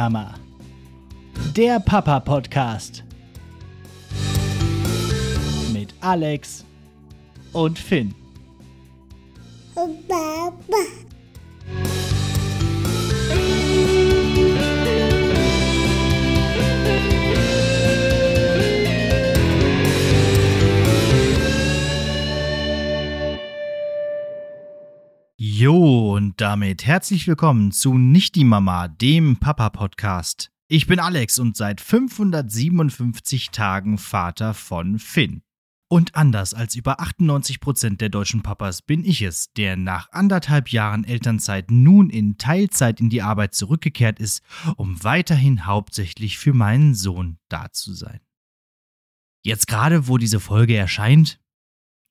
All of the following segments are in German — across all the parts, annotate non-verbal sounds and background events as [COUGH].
Mama. Der Papa Podcast. Mit Alex und Finn. Baba. Jo, und damit herzlich willkommen zu Nicht die Mama, dem Papa-Podcast. Ich bin Alex und seit 557 Tagen Vater von Finn. Und anders als über 98% der deutschen Papas bin ich es, der nach anderthalb Jahren Elternzeit nun in Teilzeit in die Arbeit zurückgekehrt ist, um weiterhin hauptsächlich für meinen Sohn da zu sein. Jetzt gerade, wo diese Folge erscheint,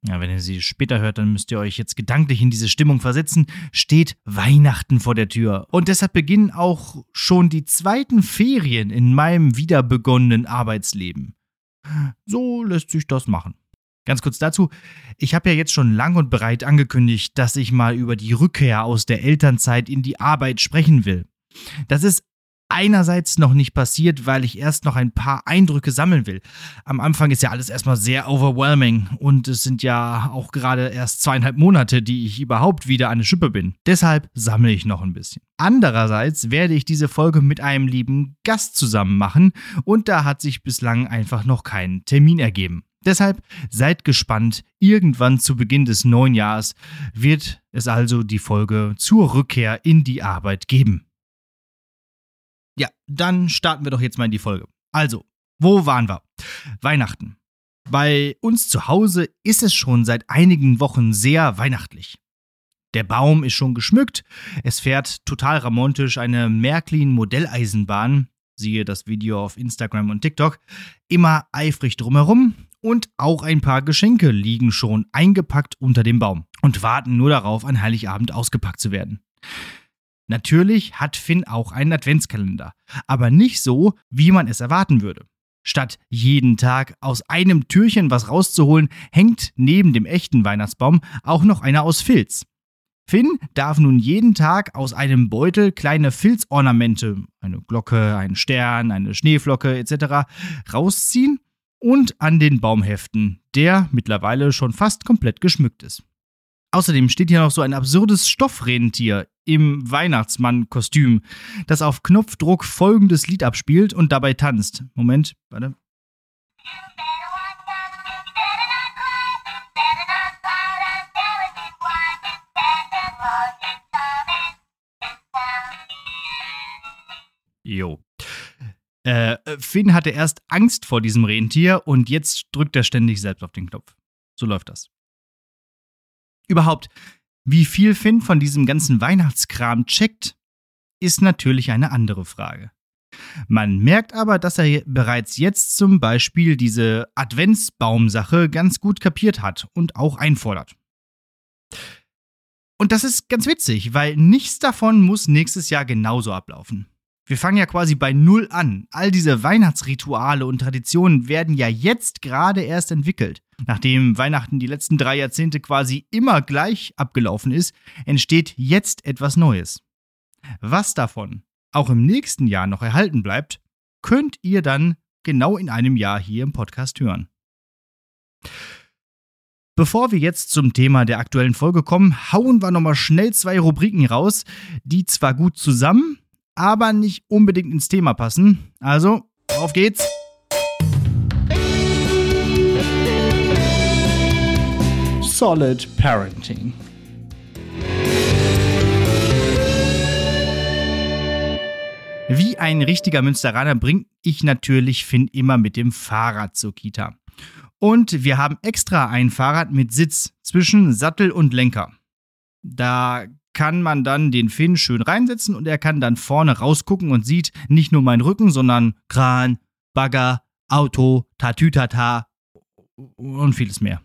ja, wenn ihr sie später hört, dann müsst ihr euch jetzt gedanklich in diese Stimmung versetzen, steht Weihnachten vor der Tür. Und deshalb beginnen auch schon die zweiten Ferien in meinem wieder begonnenen Arbeitsleben. So lässt sich das machen. Ganz kurz dazu, ich habe ja jetzt schon lang und breit angekündigt, dass ich mal über die Rückkehr aus der Elternzeit in die Arbeit sprechen will. Das ist einerseits noch nicht passiert, weil ich erst noch ein paar Eindrücke sammeln will. Am Anfang ist ja alles erstmal sehr overwhelming und es sind ja auch gerade erst zweieinhalb Monate, die ich überhaupt wieder eine Schippe bin. Deshalb sammle ich noch ein bisschen. Andererseits werde ich diese Folge mit einem lieben Gast zusammen machen und da hat sich bislang einfach noch kein Termin ergeben. Deshalb seid gespannt, irgendwann zu Beginn des neuen Jahres wird es also die Folge zur Rückkehr in die Arbeit geben. Ja, dann starten wir doch jetzt mal in die Folge. Also, wo waren wir? Weihnachten. Bei uns zu Hause ist es schon seit einigen Wochen sehr weihnachtlich. Der Baum ist schon geschmückt, es fährt total romantisch eine Märklin Modelleisenbahn, siehe das Video auf Instagram und TikTok, immer eifrig drumherum und auch ein paar Geschenke liegen schon eingepackt unter dem Baum und warten nur darauf, an Heiligabend ausgepackt zu werden. Natürlich hat Finn auch einen Adventskalender, aber nicht so, wie man es erwarten würde. Statt jeden Tag aus einem Türchen was rauszuholen, hängt neben dem echten Weihnachtsbaum auch noch einer aus Filz. Finn darf nun jeden Tag aus einem Beutel kleine Filzornamente, eine Glocke, einen Stern, eine Schneeflocke etc. rausziehen und an den Baum heften, der mittlerweile schon fast komplett geschmückt ist. Außerdem steht hier noch so ein absurdes Stoffrentier im Weihnachtsmann-Kostüm, das auf Knopfdruck folgendes Lied abspielt und dabei tanzt. Moment, warte. Jo. Äh, Finn hatte erst Angst vor diesem Rentier und jetzt drückt er ständig selbst auf den Knopf. So läuft das. Überhaupt, wie viel Finn von diesem ganzen Weihnachtskram checkt, ist natürlich eine andere Frage. Man merkt aber, dass er bereits jetzt zum Beispiel diese Adventsbaumsache ganz gut kapiert hat und auch einfordert. Und das ist ganz witzig, weil nichts davon muss nächstes Jahr genauso ablaufen. Wir fangen ja quasi bei Null an. All diese Weihnachtsrituale und Traditionen werden ja jetzt gerade erst entwickelt. Nachdem Weihnachten die letzten drei Jahrzehnte quasi immer gleich abgelaufen ist, entsteht jetzt etwas Neues. Was davon auch im nächsten Jahr noch erhalten bleibt, könnt ihr dann genau in einem Jahr hier im Podcast hören. Bevor wir jetzt zum Thema der aktuellen Folge kommen, hauen wir nochmal schnell zwei Rubriken raus, die zwar gut zusammen, aber nicht unbedingt ins Thema passen. Also, auf geht's! Solid Parenting. Wie ein richtiger Münsteraner bringe ich natürlich Finn immer mit dem Fahrrad zur Kita. Und wir haben extra ein Fahrrad mit Sitz zwischen Sattel und Lenker. Da kann man dann den Finn schön reinsetzen und er kann dann vorne rausgucken und sieht nicht nur meinen Rücken, sondern Kran, Bagger, Auto, Tatütata und vieles mehr.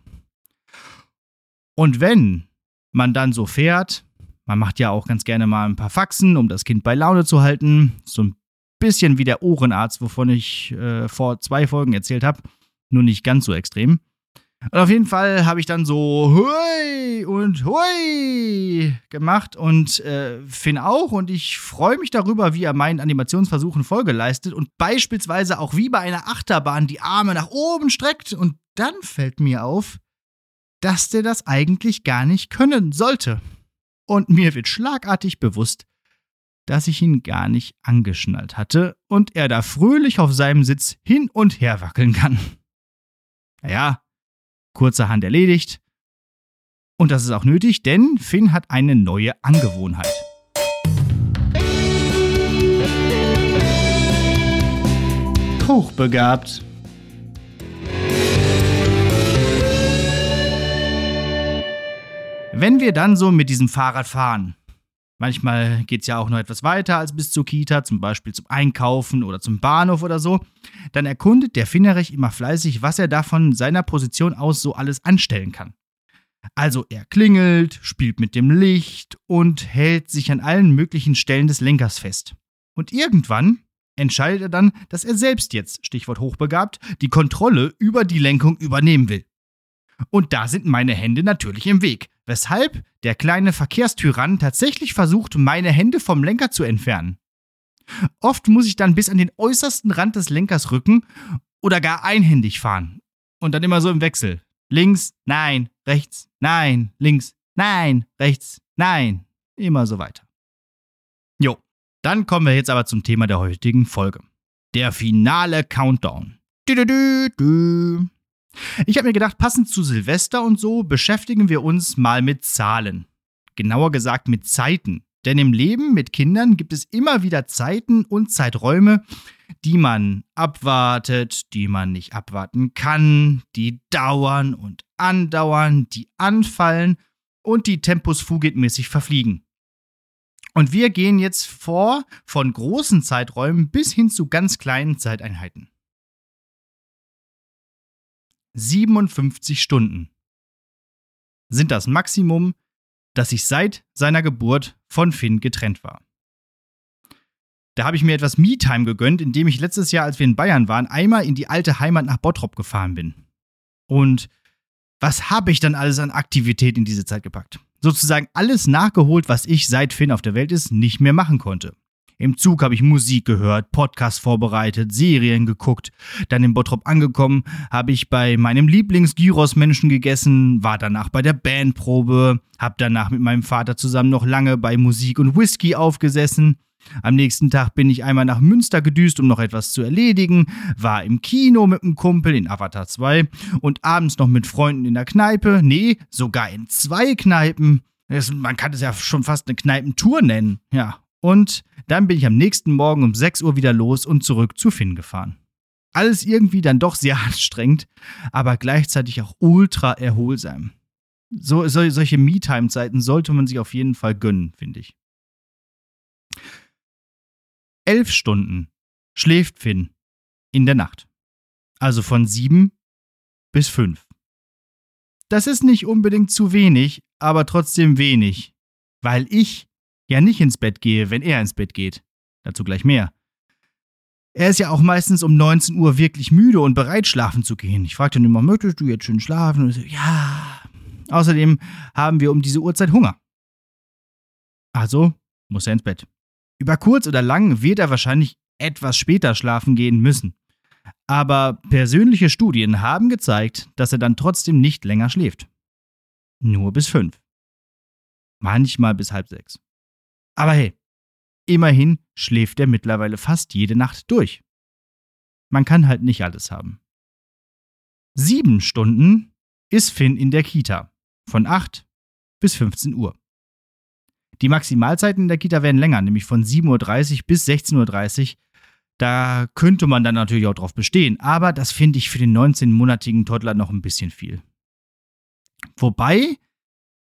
Und wenn man dann so fährt, man macht ja auch ganz gerne mal ein paar Faxen, um das Kind bei Laune zu halten, so ein bisschen wie der Ohrenarzt, wovon ich äh, vor zwei Folgen erzählt habe, nur nicht ganz so extrem. Und auf jeden Fall habe ich dann so hui und hui gemacht und äh, Finn auch. Und ich freue mich darüber, wie er meinen Animationsversuchen Folge leistet und beispielsweise auch wie bei einer Achterbahn die Arme nach oben streckt. Und dann fällt mir auf, dass der das eigentlich gar nicht können sollte. Und mir wird schlagartig bewusst, dass ich ihn gar nicht angeschnallt hatte und er da fröhlich auf seinem Sitz hin und her wackeln kann. Naja, kurzerhand erledigt. Und das ist auch nötig, denn Finn hat eine neue Angewohnheit. Hochbegabt. Wenn wir dann so mit diesem Fahrrad fahren, manchmal geht es ja auch noch etwas weiter als bis zur Kita, zum Beispiel zum Einkaufen oder zum Bahnhof oder so, dann erkundet der Finnerich immer fleißig, was er da von seiner Position aus so alles anstellen kann. Also er klingelt, spielt mit dem Licht und hält sich an allen möglichen Stellen des Lenkers fest. Und irgendwann entscheidet er dann, dass er selbst jetzt, Stichwort hochbegabt, die Kontrolle über die Lenkung übernehmen will. Und da sind meine Hände natürlich im Weg, weshalb der kleine Verkehrstyrann tatsächlich versucht, meine Hände vom Lenker zu entfernen. Oft muss ich dann bis an den äußersten Rand des Lenkers rücken oder gar einhändig fahren. Und dann immer so im Wechsel. Links, nein, rechts, nein, links, nein, rechts, nein. Immer so weiter. Jo, dann kommen wir jetzt aber zum Thema der heutigen Folge. Der finale Countdown. Du, du, du, du. Ich habe mir gedacht, passend zu Silvester und so beschäftigen wir uns mal mit Zahlen. Genauer gesagt mit Zeiten. Denn im Leben mit Kindern gibt es immer wieder Zeiten und Zeiträume, die man abwartet, die man nicht abwarten kann, die dauern und andauern, die anfallen und die Tempus fugit-mäßig verfliegen. Und wir gehen jetzt vor von großen Zeiträumen bis hin zu ganz kleinen Zeiteinheiten. 57 Stunden sind das Maximum, das ich seit seiner Geburt von Finn getrennt war. Da habe ich mir etwas Me-Time gegönnt, indem ich letztes Jahr, als wir in Bayern waren, einmal in die alte Heimat nach Bottrop gefahren bin. Und was habe ich dann alles an Aktivität in diese Zeit gepackt? Sozusagen alles nachgeholt, was ich seit Finn auf der Welt ist, nicht mehr machen konnte. Im Zug habe ich Musik gehört, Podcast vorbereitet, Serien geguckt. Dann in Bottrop angekommen, habe ich bei meinem Lieblings-Gyros-Menschen gegessen, war danach bei der Bandprobe, habe danach mit meinem Vater zusammen noch lange bei Musik und Whisky aufgesessen. Am nächsten Tag bin ich einmal nach Münster gedüst, um noch etwas zu erledigen, war im Kino mit einem Kumpel in Avatar 2 und abends noch mit Freunden in der Kneipe, nee, sogar in zwei Kneipen. Man kann es ja schon fast eine Kneipentour nennen, ja. Und dann bin ich am nächsten Morgen um 6 Uhr wieder los und zurück zu Finn gefahren. Alles irgendwie dann doch sehr [LAUGHS] anstrengend, aber gleichzeitig auch ultra erholsam. So, so solche Me-Time-Zeiten sollte man sich auf jeden Fall gönnen, finde ich. Elf Stunden schläft Finn in der Nacht. Also von sieben bis fünf. Das ist nicht unbedingt zu wenig, aber trotzdem wenig, weil ich ja nicht ins Bett gehe, wenn er ins Bett geht. Dazu gleich mehr. Er ist ja auch meistens um 19 Uhr wirklich müde und bereit, schlafen zu gehen. Ich frage dann immer, möchtest du jetzt schön schlafen? Und so, ja. Außerdem haben wir um diese Uhrzeit Hunger. Also muss er ins Bett. Über kurz oder lang wird er wahrscheinlich etwas später schlafen gehen müssen. Aber persönliche Studien haben gezeigt, dass er dann trotzdem nicht länger schläft. Nur bis fünf. Manchmal bis halb sechs. Aber hey, immerhin schläft er mittlerweile fast jede Nacht durch. Man kann halt nicht alles haben. Sieben Stunden ist Finn in der Kita. Von 8 bis 15 Uhr. Die Maximalzeiten in der Kita werden länger, nämlich von 7.30 Uhr bis 16.30 Uhr. Da könnte man dann natürlich auch drauf bestehen, aber das finde ich für den 19-monatigen Toddler noch ein bisschen viel. Wobei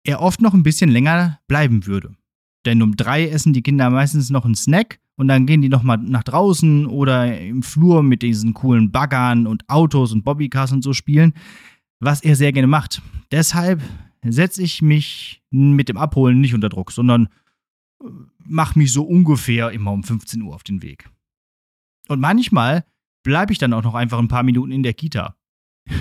er oft noch ein bisschen länger bleiben würde. Denn um drei essen die Kinder meistens noch einen Snack und dann gehen die nochmal nach draußen oder im Flur mit diesen coolen Baggern und Autos und Bobbycars und so spielen, was er sehr gerne macht. Deshalb setze ich mich mit dem Abholen nicht unter Druck, sondern äh, mache mich so ungefähr immer um 15 Uhr auf den Weg. Und manchmal bleibe ich dann auch noch einfach ein paar Minuten in der Kita.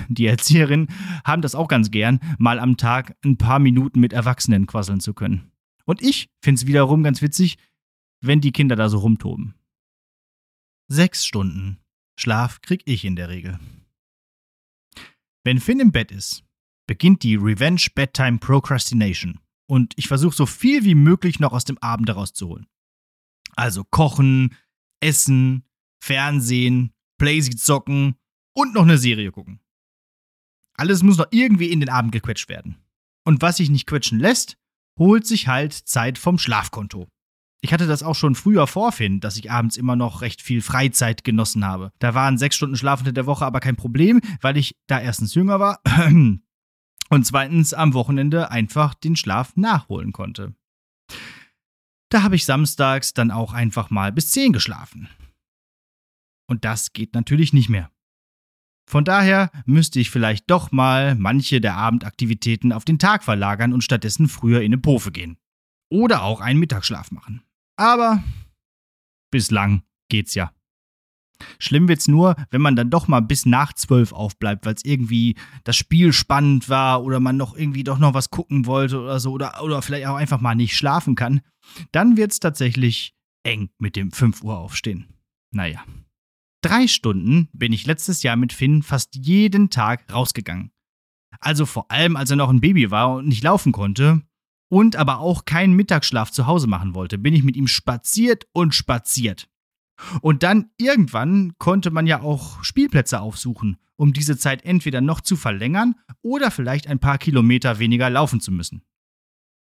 die Erzieherinnen haben das auch ganz gern, mal am Tag ein paar Minuten mit Erwachsenen quasseln zu können. Und ich finde es wiederum ganz witzig, wenn die Kinder da so rumtoben. Sechs Stunden Schlaf krieg ich in der Regel. Wenn Finn im Bett ist, beginnt die Revenge Bedtime Procrastination und ich versuche so viel wie möglich noch aus dem Abend herauszuholen. Also kochen, essen, Fernsehen, Playsee zocken und noch eine Serie gucken. Alles muss noch irgendwie in den Abend gequetscht werden. Und was sich nicht quetschen lässt, holt sich halt Zeit vom Schlafkonto. Ich hatte das auch schon früher vorfinden, dass ich abends immer noch recht viel Freizeit genossen habe. Da waren sechs Stunden Schlaf in der Woche aber kein Problem, weil ich da erstens jünger war [CLEARS THROAT] und zweitens am Wochenende einfach den Schlaf nachholen konnte. Da habe ich samstags dann auch einfach mal bis zehn geschlafen. Und das geht natürlich nicht mehr. Von daher müsste ich vielleicht doch mal manche der Abendaktivitäten auf den Tag verlagern und stattdessen früher in eine Pofe gehen. Oder auch einen Mittagsschlaf machen. Aber bislang geht's ja. Schlimm wird's nur, wenn man dann doch mal bis nach zwölf aufbleibt, weil es irgendwie das Spiel spannend war oder man noch irgendwie doch noch was gucken wollte oder so oder, oder vielleicht auch einfach mal nicht schlafen kann. Dann wird's tatsächlich eng mit dem 5 Uhr aufstehen. Naja. Drei Stunden bin ich letztes Jahr mit Finn fast jeden Tag rausgegangen. Also vor allem, als er noch ein Baby war und nicht laufen konnte und aber auch keinen Mittagsschlaf zu Hause machen wollte, bin ich mit ihm spaziert und spaziert. Und dann irgendwann konnte man ja auch Spielplätze aufsuchen, um diese Zeit entweder noch zu verlängern oder vielleicht ein paar Kilometer weniger laufen zu müssen.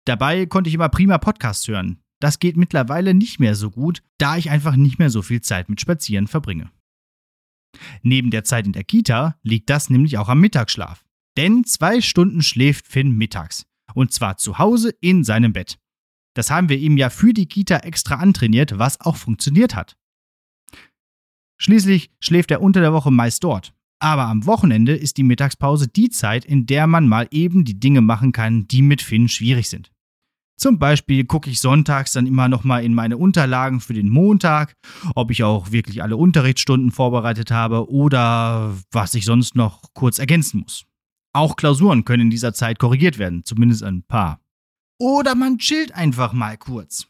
Dabei konnte ich immer prima Podcasts hören. Das geht mittlerweile nicht mehr so gut, da ich einfach nicht mehr so viel Zeit mit Spazieren verbringe. Neben der Zeit in der Kita liegt das nämlich auch am Mittagsschlaf. Denn zwei Stunden schläft Finn mittags. Und zwar zu Hause in seinem Bett. Das haben wir ihm ja für die Kita extra antrainiert, was auch funktioniert hat. Schließlich schläft er unter der Woche meist dort. Aber am Wochenende ist die Mittagspause die Zeit, in der man mal eben die Dinge machen kann, die mit Finn schwierig sind. Zum Beispiel gucke ich sonntags dann immer nochmal in meine Unterlagen für den Montag, ob ich auch wirklich alle Unterrichtsstunden vorbereitet habe oder was ich sonst noch kurz ergänzen muss. Auch Klausuren können in dieser Zeit korrigiert werden, zumindest ein paar. Oder man chillt einfach mal kurz.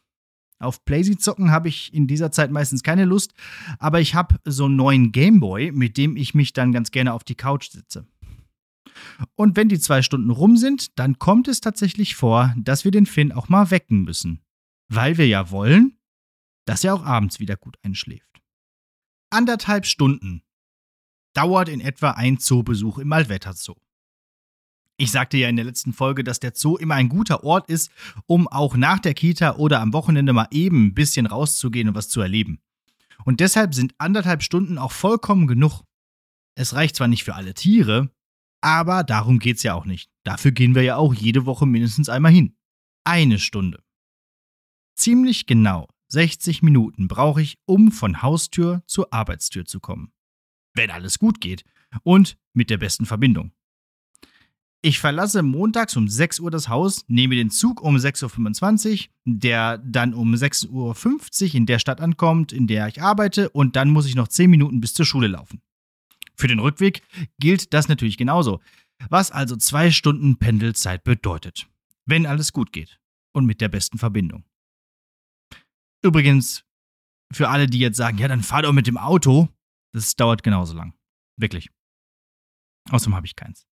Auf Playsee zocken habe ich in dieser Zeit meistens keine Lust, aber ich habe so einen neuen Gameboy, mit dem ich mich dann ganz gerne auf die Couch setze. Und wenn die zwei Stunden rum sind, dann kommt es tatsächlich vor, dass wir den Finn auch mal wecken müssen. Weil wir ja wollen, dass er auch abends wieder gut einschläft. Anderthalb Stunden dauert in etwa ein Zoobesuch im Allwetterzoo. Ich sagte ja in der letzten Folge, dass der Zoo immer ein guter Ort ist, um auch nach der Kita oder am Wochenende mal eben ein bisschen rauszugehen und was zu erleben. Und deshalb sind anderthalb Stunden auch vollkommen genug. Es reicht zwar nicht für alle Tiere, aber darum geht's ja auch nicht. Dafür gehen wir ja auch jede Woche mindestens einmal hin. Eine Stunde. Ziemlich genau 60 Minuten brauche ich, um von Haustür zur Arbeitstür zu kommen. Wenn alles gut geht und mit der besten Verbindung. Ich verlasse montags um 6 Uhr das Haus, nehme den Zug um 6.25 Uhr, der dann um 6.50 Uhr in der Stadt ankommt, in der ich arbeite, und dann muss ich noch 10 Minuten bis zur Schule laufen. Für den Rückweg gilt das natürlich genauso, was also zwei Stunden Pendelzeit bedeutet, wenn alles gut geht und mit der besten Verbindung. Übrigens, für alle, die jetzt sagen, ja, dann fahr doch mit dem Auto, das dauert genauso lang. Wirklich. Außerdem habe ich keins.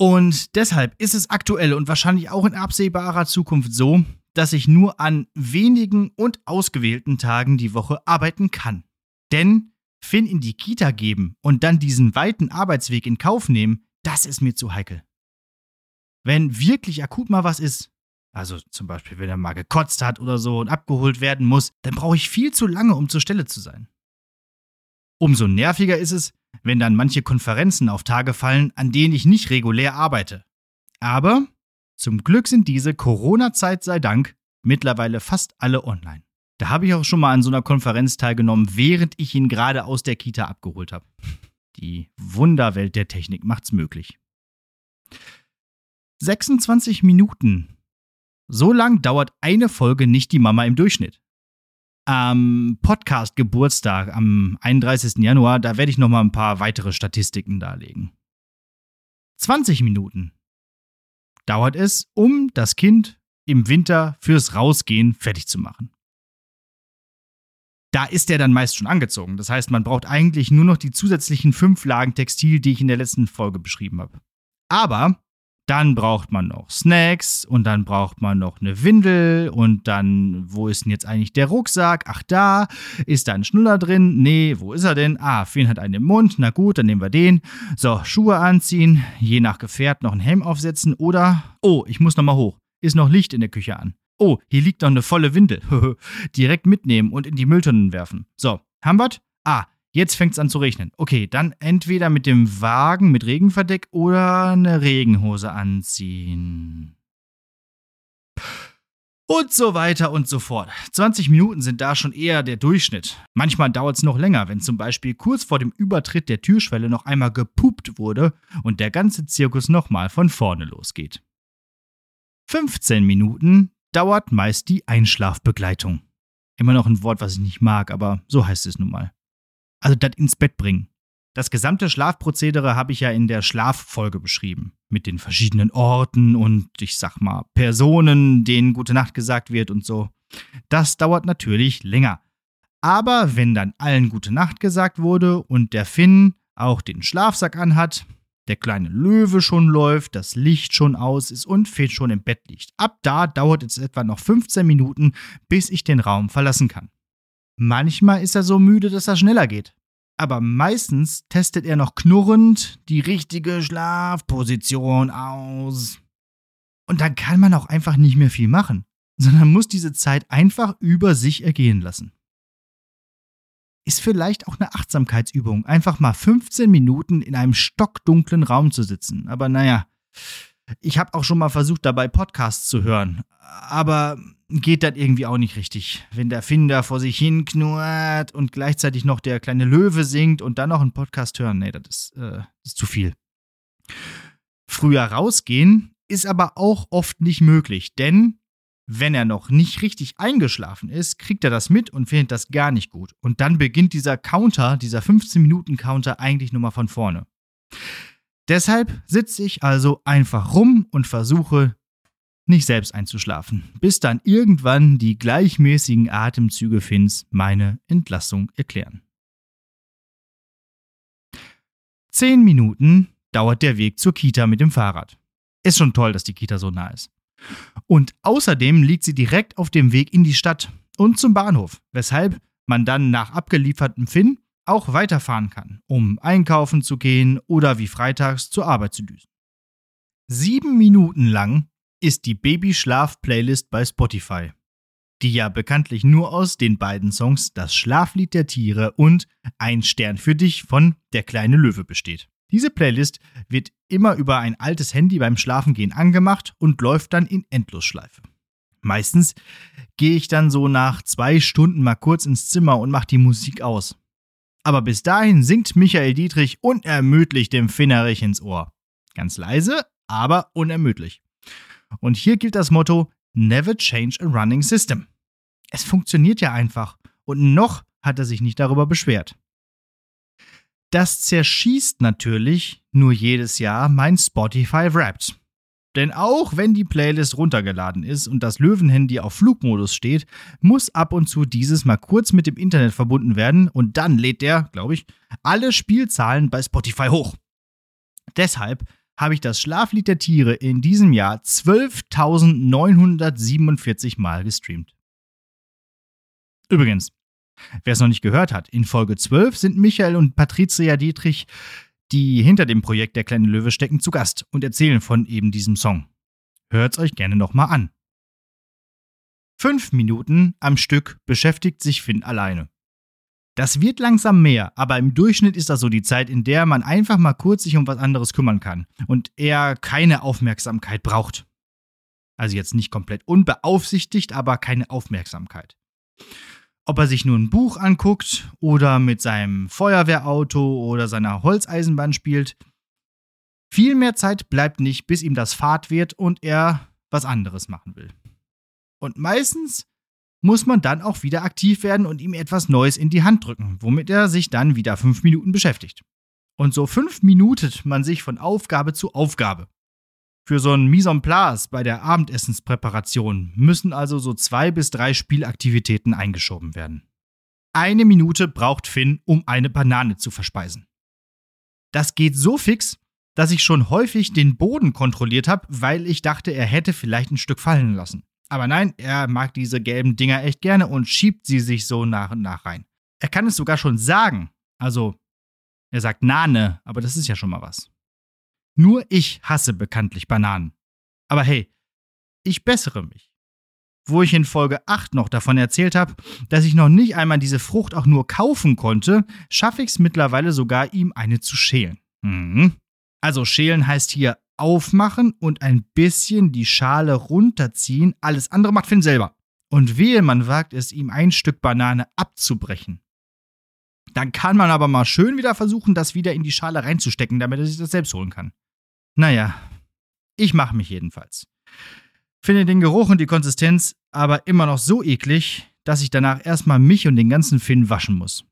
Und deshalb ist es aktuell und wahrscheinlich auch in absehbarer Zukunft so, dass ich nur an wenigen und ausgewählten Tagen die Woche arbeiten kann. Denn Finn in die Kita geben und dann diesen weiten Arbeitsweg in Kauf nehmen, das ist mir zu heikel. Wenn wirklich akut mal was ist, also zum Beispiel, wenn er mal gekotzt hat oder so und abgeholt werden muss, dann brauche ich viel zu lange, um zur Stelle zu sein. Umso nerviger ist es, wenn dann manche Konferenzen auf Tage fallen, an denen ich nicht regulär arbeite. Aber zum Glück sind diese Corona-Zeit sei Dank mittlerweile fast alle online. Da habe ich auch schon mal an so einer Konferenz teilgenommen, während ich ihn gerade aus der Kita abgeholt habe. Die Wunderwelt der Technik macht's möglich. 26 Minuten. So lang dauert eine Folge nicht die Mama im Durchschnitt. am Podcast Geburtstag am 31. Januar, da werde ich noch mal ein paar weitere Statistiken darlegen. 20 Minuten dauert es, um das Kind im Winter fürs Rausgehen fertig zu machen. Da ist er dann meist schon angezogen. Das heißt, man braucht eigentlich nur noch die zusätzlichen fünf Lagen Textil, die ich in der letzten Folge beschrieben habe. Aber dann braucht man noch Snacks und dann braucht man noch eine Windel und dann, wo ist denn jetzt eigentlich der Rucksack? Ach, da ist da ein Schnuller drin. Nee, wo ist er denn? Ah, Finn hat einen im Mund. Na gut, dann nehmen wir den. So, Schuhe anziehen, je nach Gefährt noch einen Helm aufsetzen oder, oh, ich muss nochmal hoch. Ist noch Licht in der Küche an. Oh, hier liegt noch eine volle Windel. [LAUGHS] Direkt mitnehmen und in die Mülltonnen werfen. So, haben wir's? Ah, Jetzt fängt es an zu regnen. Okay, dann entweder mit dem Wagen mit Regenverdeck oder eine Regenhose anziehen. Und so weiter und so fort. 20 Minuten sind da schon eher der Durchschnitt. Manchmal dauert es noch länger, wenn zum Beispiel kurz vor dem Übertritt der Türschwelle noch einmal gepupt wurde und der ganze Zirkus nochmal von vorne losgeht. 15 Minuten dauert meist die Einschlafbegleitung. Immer noch ein Wort, was ich nicht mag, aber so heißt es nun mal. Also das ins Bett bringen. Das gesamte Schlafprozedere habe ich ja in der Schlaffolge beschrieben. Mit den verschiedenen Orten und ich sag mal Personen, denen gute Nacht gesagt wird und so. Das dauert natürlich länger. Aber wenn dann allen gute Nacht gesagt wurde und der Finn auch den Schlafsack anhat, der kleine Löwe schon läuft, das Licht schon aus ist und Finn schon im Bett liegt. Ab da dauert es etwa noch 15 Minuten, bis ich den Raum verlassen kann. Manchmal ist er so müde, dass er schneller geht. Aber meistens testet er noch knurrend die richtige Schlafposition aus. Und dann kann man auch einfach nicht mehr viel machen, sondern muss diese Zeit einfach über sich ergehen lassen. Ist vielleicht auch eine Achtsamkeitsübung, einfach mal 15 Minuten in einem stockdunklen Raum zu sitzen. Aber naja, ich habe auch schon mal versucht, dabei Podcasts zu hören. Aber geht das irgendwie auch nicht richtig. Wenn der Finder vor sich hin knurrt und gleichzeitig noch der kleine Löwe singt und dann noch einen Podcast hören, nee, das ist, äh, ist zu viel. Früher rausgehen ist aber auch oft nicht möglich, denn wenn er noch nicht richtig eingeschlafen ist, kriegt er das mit und findet das gar nicht gut. Und dann beginnt dieser Counter, dieser 15-Minuten-Counter eigentlich nur mal von vorne. Deshalb sitze ich also einfach rum und versuche nicht selbst einzuschlafen, bis dann irgendwann die gleichmäßigen Atemzüge Finns meine Entlassung erklären. Zehn Minuten dauert der Weg zur Kita mit dem Fahrrad. Ist schon toll, dass die Kita so nah ist. Und außerdem liegt sie direkt auf dem Weg in die Stadt und zum Bahnhof, weshalb man dann nach abgeliefertem Finn auch weiterfahren kann, um einkaufen zu gehen oder wie freitags zur Arbeit zu düsen. Sieben Minuten lang ist die Babyschlaf-Playlist bei Spotify, die ja bekanntlich nur aus den beiden Songs Das Schlaflied der Tiere und Ein Stern für dich von Der kleine Löwe besteht. Diese Playlist wird immer über ein altes Handy beim Schlafengehen angemacht und läuft dann in Endlosschleife. Meistens gehe ich dann so nach zwei Stunden mal kurz ins Zimmer und mache die Musik aus. Aber bis dahin singt Michael Dietrich unermüdlich dem Finnerich ins Ohr. Ganz leise, aber unermüdlich. Und hier gilt das Motto Never change a running system. Es funktioniert ja einfach und noch hat er sich nicht darüber beschwert. Das zerschießt natürlich nur jedes Jahr mein Spotify Wrapped. Denn auch wenn die Playlist runtergeladen ist und das Löwenhandy auf Flugmodus steht, muss ab und zu dieses mal kurz mit dem Internet verbunden werden und dann lädt der, glaube ich, alle Spielzahlen bei Spotify hoch. Deshalb habe ich das Schlaflied der Tiere in diesem Jahr 12.947 Mal gestreamt. Übrigens, wer es noch nicht gehört hat, in Folge 12 sind Michael und Patricia Dietrich, die hinter dem Projekt Der kleine Löwe stecken, zu Gast und erzählen von eben diesem Song. Hört's euch gerne nochmal an. Fünf Minuten am Stück beschäftigt sich Finn alleine. Das wird langsam mehr, aber im Durchschnitt ist das so die Zeit, in der man einfach mal kurz sich um was anderes kümmern kann und er keine Aufmerksamkeit braucht. Also jetzt nicht komplett unbeaufsichtigt, aber keine Aufmerksamkeit. Ob er sich nur ein Buch anguckt oder mit seinem Feuerwehrauto oder seiner Holzeisenbahn spielt, viel mehr Zeit bleibt nicht, bis ihm das Fahrt wird und er was anderes machen will. Und meistens muss man dann auch wieder aktiv werden und ihm etwas Neues in die Hand drücken, womit er sich dann wieder fünf Minuten beschäftigt. Und so fünf minutet man sich von Aufgabe zu Aufgabe. Für so ein Mise en place bei der Abendessenspräparation müssen also so zwei bis drei Spielaktivitäten eingeschoben werden. Eine Minute braucht Finn, um eine Banane zu verspeisen. Das geht so fix, dass ich schon häufig den Boden kontrolliert habe, weil ich dachte, er hätte vielleicht ein Stück fallen lassen. Aber nein, er mag diese gelben Dinger echt gerne und schiebt sie sich so nach und nach rein. Er kann es sogar schon sagen. Also, er sagt Nane, aber das ist ja schon mal was. Nur ich hasse bekanntlich Bananen. Aber hey, ich bessere mich. Wo ich in Folge 8 noch davon erzählt habe, dass ich noch nicht einmal diese Frucht auch nur kaufen konnte, schaffe ich es mittlerweile sogar, ihm eine zu schälen. Mhm. Also schälen heißt hier aufmachen und ein bisschen die Schale runterziehen. Alles andere macht Finn selber. Und wehe, man wagt es, ihm ein Stück Banane abzubrechen. Dann kann man aber mal schön wieder versuchen, das wieder in die Schale reinzustecken, damit er sich das selbst holen kann. Naja, ich mache mich jedenfalls. Finde den Geruch und die Konsistenz aber immer noch so eklig, dass ich danach erstmal mich und den ganzen Finn waschen muss.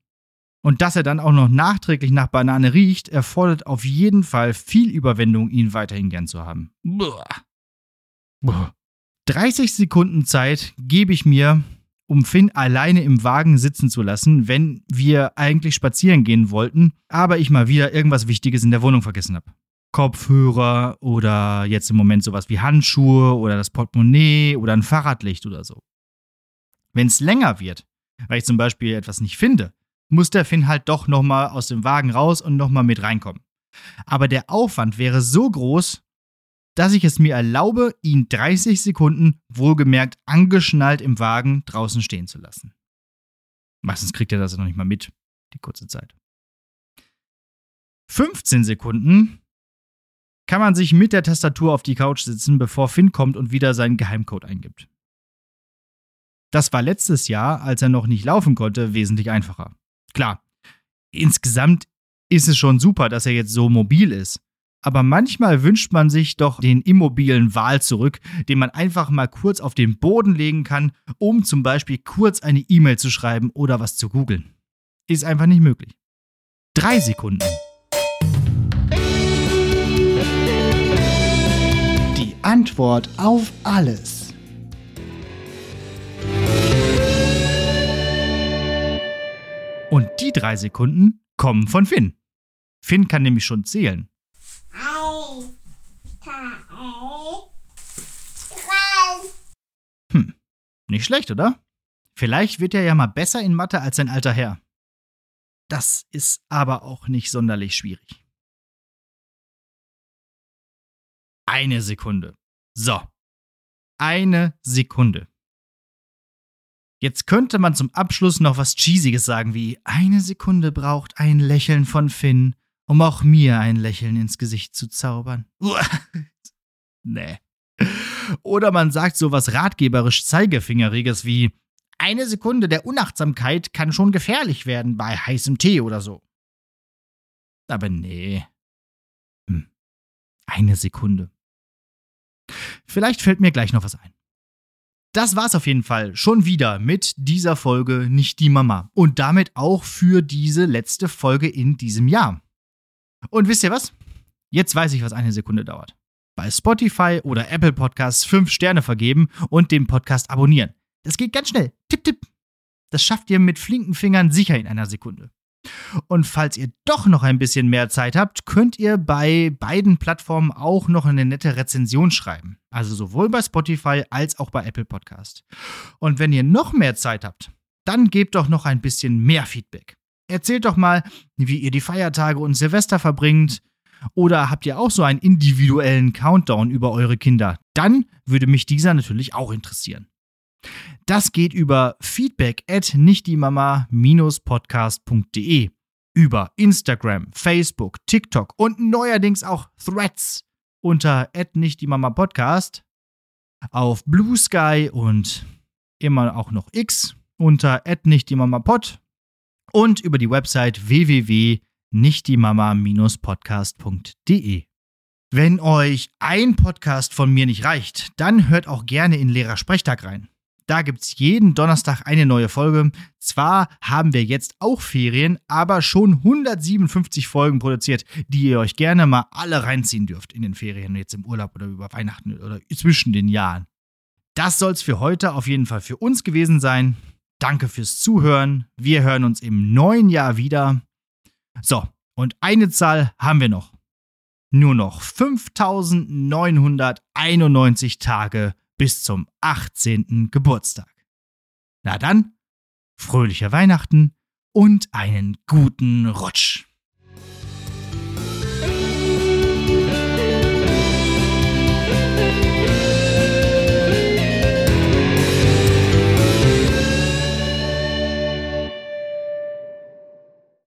Und dass er dann auch noch nachträglich nach Banane riecht, erfordert auf jeden Fall viel Überwindung, ihn weiterhin gern zu haben. Buh. Buh. 30 Sekunden Zeit gebe ich mir, um Finn alleine im Wagen sitzen zu lassen, wenn wir eigentlich spazieren gehen wollten, aber ich mal wieder irgendwas Wichtiges in der Wohnung vergessen habe. Kopfhörer oder jetzt im Moment sowas wie Handschuhe oder das Portemonnaie oder ein Fahrradlicht oder so. Wenn es länger wird, weil ich zum Beispiel etwas nicht finde, muss der Finn halt doch nochmal aus dem Wagen raus und nochmal mit reinkommen. Aber der Aufwand wäre so groß, dass ich es mir erlaube, ihn 30 Sekunden wohlgemerkt angeschnallt im Wagen draußen stehen zu lassen. Meistens kriegt er das noch nicht mal mit, die kurze Zeit. 15 Sekunden kann man sich mit der Tastatur auf die Couch sitzen, bevor Finn kommt und wieder seinen Geheimcode eingibt. Das war letztes Jahr, als er noch nicht laufen konnte, wesentlich einfacher. Klar, insgesamt ist es schon super, dass er jetzt so mobil ist. Aber manchmal wünscht man sich doch den immobilen Wal zurück, den man einfach mal kurz auf den Boden legen kann, um zum Beispiel kurz eine E-Mail zu schreiben oder was zu googeln. Ist einfach nicht möglich. Drei Sekunden. Antwort auf alles. Und die drei Sekunden kommen von Finn. Finn kann nämlich schon zählen. Hm, nicht schlecht, oder? Vielleicht wird er ja mal besser in Mathe als sein alter Herr. Das ist aber auch nicht sonderlich schwierig. Eine Sekunde. So. Eine Sekunde. Jetzt könnte man zum Abschluss noch was Cheesiges sagen wie eine Sekunde braucht ein Lächeln von Finn, um auch mir ein Lächeln ins Gesicht zu zaubern. [LAUGHS] nee. Oder man sagt so was ratgeberisch Zeigefingeriges wie eine Sekunde der Unachtsamkeit kann schon gefährlich werden bei heißem Tee oder so. Aber nee. Hm. Eine Sekunde. Vielleicht fällt mir gleich noch was ein. Das war's auf jeden Fall schon wieder mit dieser Folge Nicht die Mama und damit auch für diese letzte Folge in diesem Jahr. Und wisst ihr was? Jetzt weiß ich, was eine Sekunde dauert. Bei Spotify oder Apple Podcasts 5 Sterne vergeben und den Podcast abonnieren. Das geht ganz schnell. Tipp, tipp. Das schafft ihr mit flinken Fingern sicher in einer Sekunde. Und falls ihr doch noch ein bisschen mehr Zeit habt, könnt ihr bei beiden Plattformen auch noch eine nette Rezension schreiben. Also sowohl bei Spotify als auch bei Apple Podcast. Und wenn ihr noch mehr Zeit habt, dann gebt doch noch ein bisschen mehr Feedback. Erzählt doch mal, wie ihr die Feiertage und Silvester verbringt. Oder habt ihr auch so einen individuellen Countdown über eure Kinder? Dann würde mich dieser natürlich auch interessieren. Das geht über feedback at nichtdiemama-podcast.de, über Instagram, Facebook, TikTok und neuerdings auch Threads unter at nichtdiemama-podcast, auf Blue Sky und immer auch noch X unter at nichtdiemama-pod und über die Website www.nichtdiemama-podcast.de. Wenn euch ein Podcast von mir nicht reicht, dann hört auch gerne in Lehrer Sprechtag rein. Da gibt es jeden Donnerstag eine neue Folge. Zwar haben wir jetzt auch Ferien, aber schon 157 Folgen produziert, die ihr euch gerne mal alle reinziehen dürft in den Ferien, jetzt im Urlaub oder über Weihnachten oder zwischen den Jahren. Das soll es für heute auf jeden Fall für uns gewesen sein. Danke fürs Zuhören. Wir hören uns im neuen Jahr wieder. So, und eine Zahl haben wir noch. Nur noch 5991 Tage bis zum 18. Geburtstag. Na dann, fröhliche Weihnachten und einen guten Rutsch.